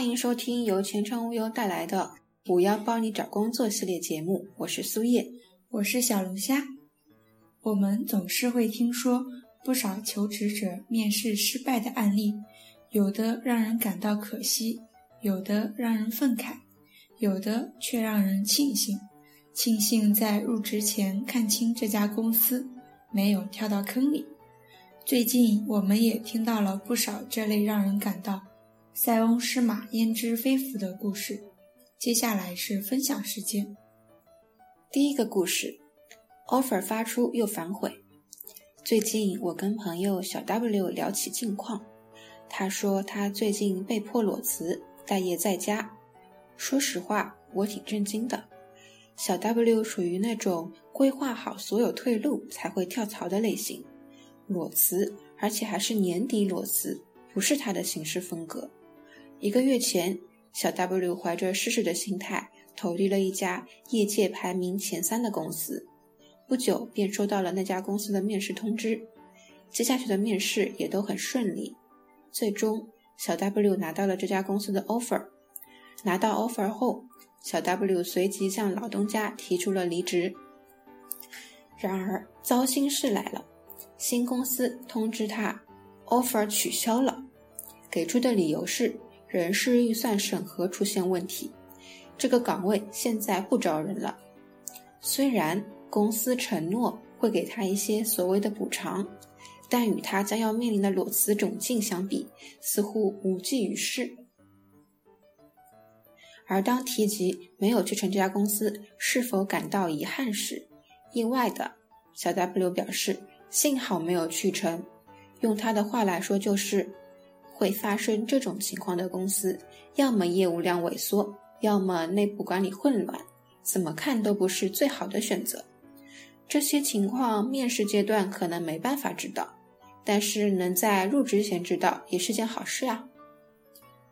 欢迎收听由前程无忧带来的“五幺帮你找工作”系列节目，我是苏叶，我是小龙虾。我们总是会听说不少求职者面试失败的案例，有的让人感到可惜，有的让人愤慨，有的却让人庆幸，庆幸在入职前看清这家公司，没有跳到坑里。最近我们也听到了不少这类让人感到。塞翁失马焉知非福的故事，接下来是分享时间。第一个故事，offer 发出又反悔。最近我跟朋友小 W 聊起近况，他说他最近被迫裸辞，待业在家。说实话，我挺震惊的。小 W 属于那种规划好所有退路才会跳槽的类型，裸辞，而且还是年底裸辞，不是他的行事风格。一个月前，小 W 怀着试试的心态投递了一家业界排名前三的公司，不久便收到了那家公司的面试通知。接下去的面试也都很顺利，最终小 W 拿到了这家公司的 offer。拿到 offer 后，小 W 随即向老东家提出了离职。然而，糟心事来了，新公司通知他 offer 取消了，给出的理由是。人事预算审核出现问题，这个岗位现在不招人了。虽然公司承诺会给他一些所谓的补偿，但与他将要面临的裸辞窘境相比，似乎无济于事。而当提及没有去成这家公司是否感到遗憾时，意外的小 W 表示：“幸好没有去成。”用他的话来说就是。会发生这种情况的公司，要么业务量萎缩，要么内部管理混乱，怎么看都不是最好的选择。这些情况面试阶段可能没办法知道，但是能在入职前知道也是件好事啊。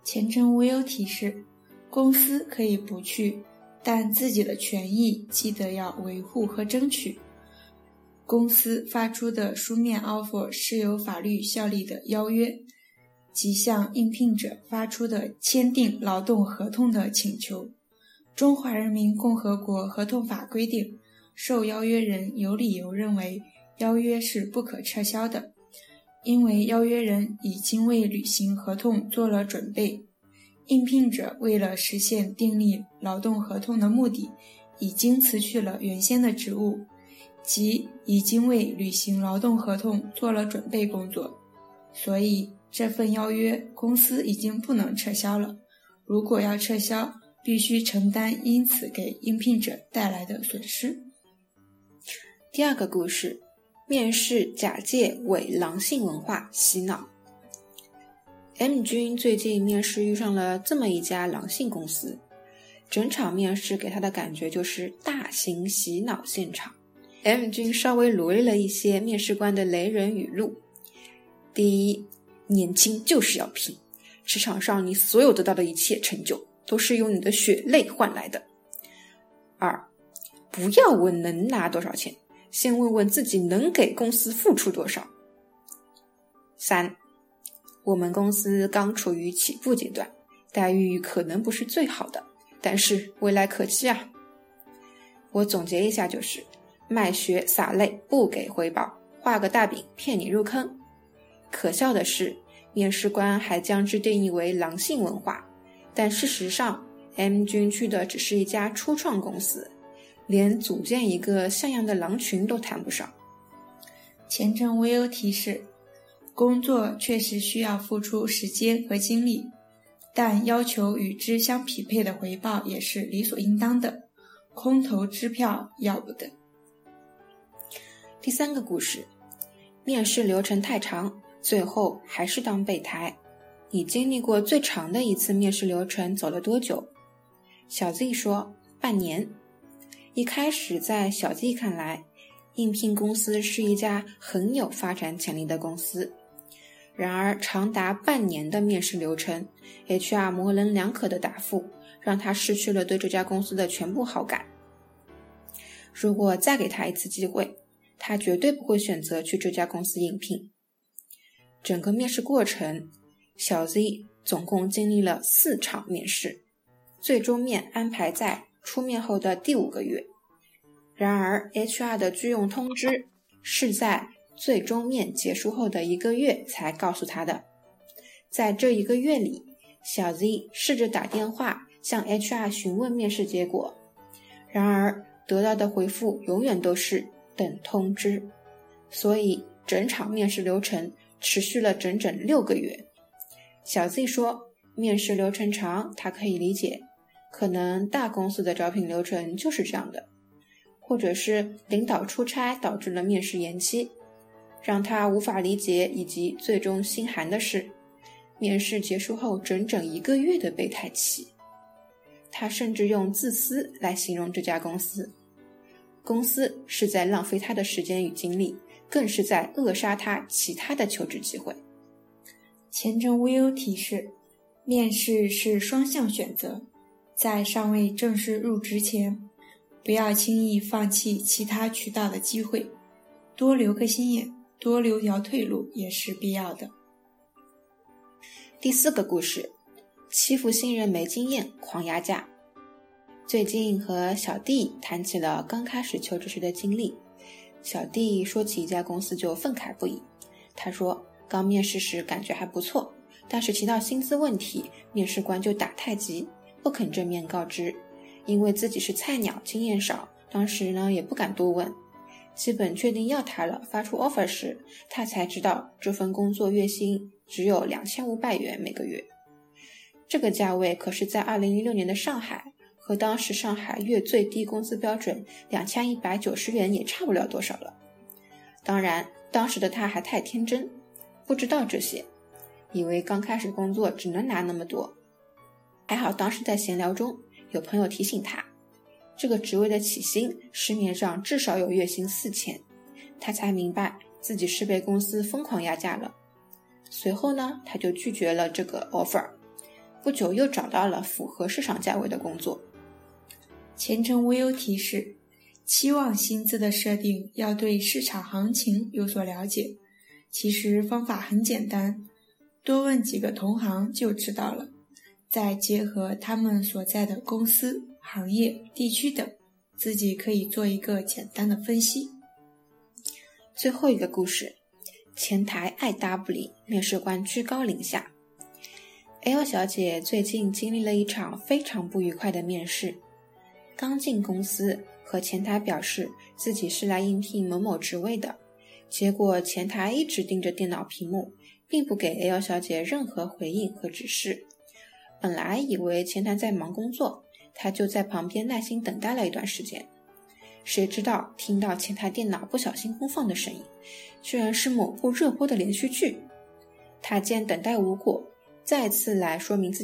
前程无忧提示：公司可以不去，但自己的权益记得要维护和争取。公司发出的书面 offer 是有法律效力的邀约。即向应聘者发出的签订劳动合同的请求。中华人民共和国合同法规定，受邀约人有理由认为邀约是不可撤销的，因为邀约人已经为履行合同做了准备。应聘者为了实现订立劳动合同的目的，已经辞去了原先的职务，即已经为履行劳动合同做了准备工作，所以。这份邀约公司已经不能撤销了。如果要撤销，必须承担因此给应聘者带来的损失。第二个故事：面试假借伪狼性文化洗脑。M 君最近面试遇上了这么一家狼性公司，整场面试给他的感觉就是大型洗脑现场。M 君稍微罗列了一些面试官的雷人语录：第一。年轻就是要拼，职场上你所有得到的一切成就，都是用你的血泪换来的。二，不要问能拿多少钱，先问问自己能给公司付出多少。三，我们公司刚处于起步阶段，待遇可能不是最好的，但是未来可期啊。我总结一下就是：卖血洒泪不给回报，画个大饼骗你入坑。可笑的是，面试官还将之定义为狼性文化，但事实上，M 君去的只是一家初创公司，连组建一个像样的狼群都谈不上。前程无忧提示：工作确实需要付出时间和精力，但要求与之相匹配的回报也是理所应当的。空头支票要不得。第三个故事，面试流程太长。最后还是当备胎。你经历过最长的一次面试流程走了多久？小 Z 说半年。一开始在小 Z 看来，应聘公司是一家很有发展潜力的公司。然而长达半年的面试流程，HR 模棱两可的答复，让他失去了对这家公司的全部好感。如果再给他一次机会，他绝对不会选择去这家公司应聘。整个面试过程，小 Z 总共经历了四场面试，最终面安排在出面后的第五个月。然而，HR 的拒用通知是在最终面结束后的一个月才告诉他的。在这一个月里，小 Z 试着打电话向 HR 询问面试结果，然而得到的回复永远都是等通知。所以，整场面试流程持续了整整六个月。小 Z 说，面试流程长，他可以理解，可能大公司的招聘流程就是这样的。或者是领导出差导致了面试延期，让他无法理解以及最终心寒的是，面试结束后整整一个月的备胎期。他甚至用自私来形容这家公司，公司是在浪费他的时间与精力，更是在扼杀他其他的求职机会。前程无忧提示：面试是双向选择，在尚未正式入职前。不要轻易放弃其他渠道的机会，多留个心眼，多留条退路也是必要的。第四个故事：欺负新人没经验，狂压价。最近和小弟谈起了刚开始求职时的经历，小弟说起一家公司就愤慨不已。他说，刚面试时感觉还不错，但是提到薪资问题，面试官就打太极，不肯正面告知。因为自己是菜鸟，经验少，当时呢也不敢多问。基本确定要他了，发出 offer 时，他才知道这份工作月薪只有两千五百元每个月。这个价位可是在二零一六年的上海，和当时上海月最低工资标准两千一百九十元也差不了多少了。当然，当时的他还太天真，不知道这些，以为刚开始工作只能拿那么多。还好当时在闲聊中。有朋友提醒他，这个职位的起薪市面上至少有月薪四千，他才明白自己是被公司疯狂压价了。随后呢，他就拒绝了这个 offer，不久又找到了符合市场价位的工作。前程无忧提示：期望薪资的设定要对市场行情有所了解。其实方法很简单，多问几个同行就知道了。再结合他们所在的公司、行业、地区等，自己可以做一个简单的分析。最后一个故事：前台爱搭不理，面试官居高临下。L 小姐最近经历了一场非常不愉快的面试。刚进公司，和前台表示自己是来应聘某某职位的，结果前台一直盯着电脑屏幕，并不给 L 小姐任何回应和指示。本来以为前台在忙工作，他就在旁边耐心等待了一段时间。谁知道听到前台电脑不小心播放的声音，居然是某部热播的连续剧。他见等待无果，再次来说明自。